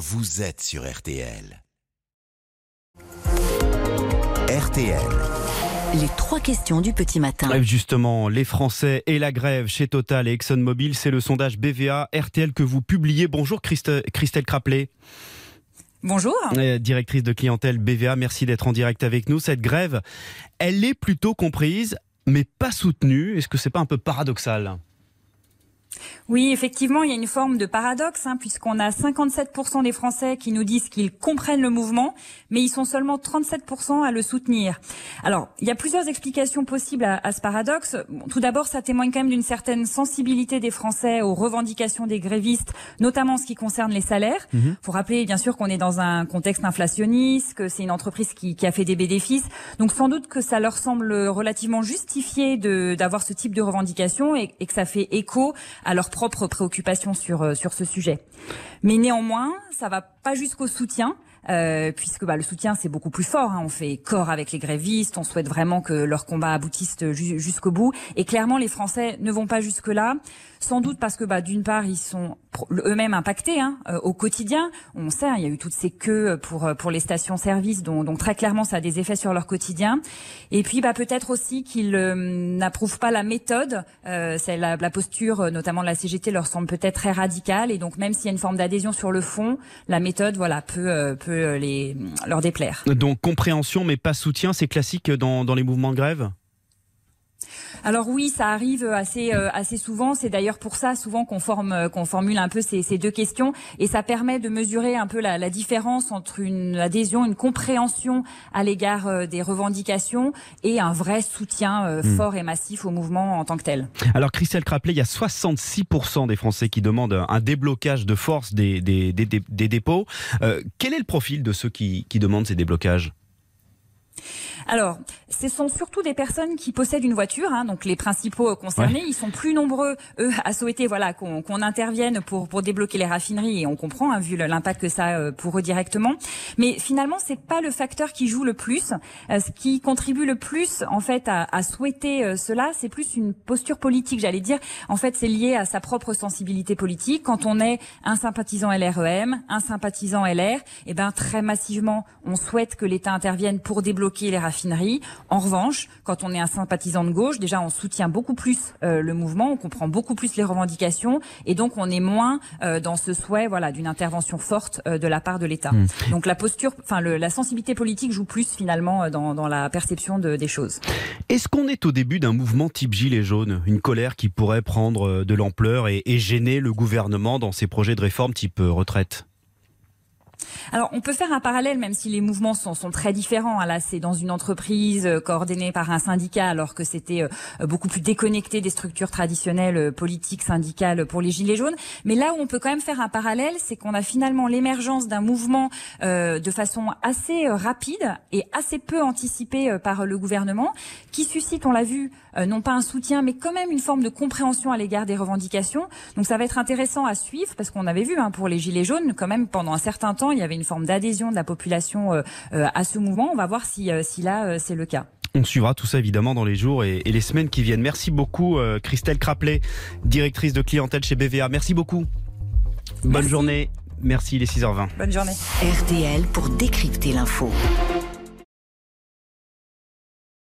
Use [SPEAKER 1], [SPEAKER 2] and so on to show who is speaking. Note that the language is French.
[SPEAKER 1] vous êtes sur RTL. RTL.
[SPEAKER 2] Les trois questions du petit matin.
[SPEAKER 3] Bref, justement, les Français et la grève chez Total et ExxonMobil, c'est le sondage BVA RTL que vous publiez. Bonjour Christe- Christelle Craplet,
[SPEAKER 4] Bonjour.
[SPEAKER 3] euh, directrice de clientèle BVA. Merci d'être en direct avec nous. Cette grève, elle est plutôt comprise, mais pas soutenue. Est-ce que c'est pas un peu paradoxal?
[SPEAKER 4] Oui, effectivement, il y a une forme de paradoxe, hein, puisqu'on a 57% des Français qui nous disent qu'ils comprennent le mouvement, mais ils sont seulement 37% à le soutenir. Alors, il y a plusieurs explications possibles à, à ce paradoxe. Bon, tout d'abord, ça témoigne quand même d'une certaine sensibilité des Français aux revendications des grévistes, notamment en ce qui concerne les salaires. Il faut rappeler, bien sûr, qu'on est dans un contexte inflationniste, que c'est une entreprise qui, qui a fait des bénéfices. Donc, sans doute que ça leur semble relativement justifié d'avoir ce type de revendication et, et que ça fait écho à leurs propres préoccupations sur, euh, sur ce sujet. Mais néanmoins, ça va pas jusqu'au soutien. Euh, puisque bah, le soutien c'est beaucoup plus fort. hein. On fait corps avec les grévistes, on souhaite vraiment que leur combat aboutisse ju- jusqu'au bout. Et clairement, les Français ne vont pas jusque là, sans doute parce que bah, d'une part ils sont eux-mêmes impactés hein, euh, au quotidien. On sait, hein, il y a eu toutes ces queues pour euh, pour les stations-service, donc, donc très clairement ça a des effets sur leur quotidien. Et puis bah, peut-être aussi qu'ils euh, n'approuvent pas la méthode. Euh, c'est la, la posture, euh, notamment de la CGT, leur semble peut-être très radicale. Et donc même s'il y a une forme d'adhésion sur le fond, la méthode, voilà, peut peut euh, les leur déplaire.
[SPEAKER 3] Donc compréhension, mais pas soutien, c'est classique dans, dans les mouvements de grève?
[SPEAKER 4] Alors oui, ça arrive assez euh, assez souvent. C'est d'ailleurs pour ça souvent qu'on forme euh, qu'on formule un peu ces, ces deux questions et ça permet de mesurer un peu la, la différence entre une adhésion, une compréhension à l'égard euh, des revendications et un vrai soutien euh, fort et massif au mouvement en tant que tel.
[SPEAKER 3] Alors Christelle Craplet, il y a 66% des Français qui demandent un déblocage de force des, des, des- des- des dépôts. Euh, quel est le profil de ceux qui, qui demandent ces déblocages?
[SPEAKER 4] Alors, ce sont surtout des personnes qui possèdent une voiture, hein, donc les principaux concernés, ils sont plus nombreux, eux, à souhaiter voilà qu'on intervienne pour pour débloquer les raffineries, et on comprend, hein, vu l'impact que ça a euh, pour eux directement. Mais finalement, c'est pas le facteur qui joue le plus. Euh, ce qui contribue le plus, en fait, à, à souhaiter euh, cela, c'est plus une posture politique, j'allais dire. En fait, c'est lié à sa propre sensibilité politique. Quand on est un sympathisant LREM, un sympathisant LR, eh ben très massivement, on souhaite que l'État intervienne pour débloquer les raffineries. En revanche, quand on est un sympathisant de gauche, déjà on soutient beaucoup plus euh, le mouvement, on comprend beaucoup plus les revendications, et donc on est moins euh, dans ce souhait, voilà, d'une intervention forte euh, de la part de l'État. Donc la posture, enfin la sensibilité politique joue plus finalement dans, dans la perception de- des choses.
[SPEAKER 3] Est-ce qu'on est au début d'un mouvement type Gilets jaunes? Une colère qui pourrait prendre de l'ampleur et, et gêner le gouvernement dans ses projets de réforme type retraite?
[SPEAKER 4] Alors, on peut faire un parallèle, même si les mouvements sont, sont très différents. hein. Là, c'est dans une entreprise euh, coordonnée par un syndicat, alors que c'était euh, beaucoup plus déconnecté des structures traditionnelles euh, politiques, syndicales pour les Gilets jaunes. Mais là où on peut quand même faire un parallèle, c'est qu'on a finalement l'émergence d'un mouvement euh, de façon assez rapide et assez peu anticipé euh, par le gouvernement, qui suscite, on l'a vu, non pas un soutien, mais quand même une forme de compréhension à l'égard des revendications. Donc ça va être intéressant à suivre, parce qu'on avait vu hein, pour les Gilets jaunes, quand même pendant un certain temps, il y avait une forme d'adhésion de la population euh, euh, à ce mouvement. On va voir si, euh, si là, c'est le cas.
[SPEAKER 3] On suivra tout ça évidemment dans les jours et, les semaines qui viennent. Merci beaucoup Christelle Craplet, directrice de clientèle chez BVA. Merci beaucoup. Bonne
[SPEAKER 4] Merci.
[SPEAKER 3] journée. Merci, il est 6h20.
[SPEAKER 4] Bonne journée.
[SPEAKER 2] RTL pour décrypter l'info.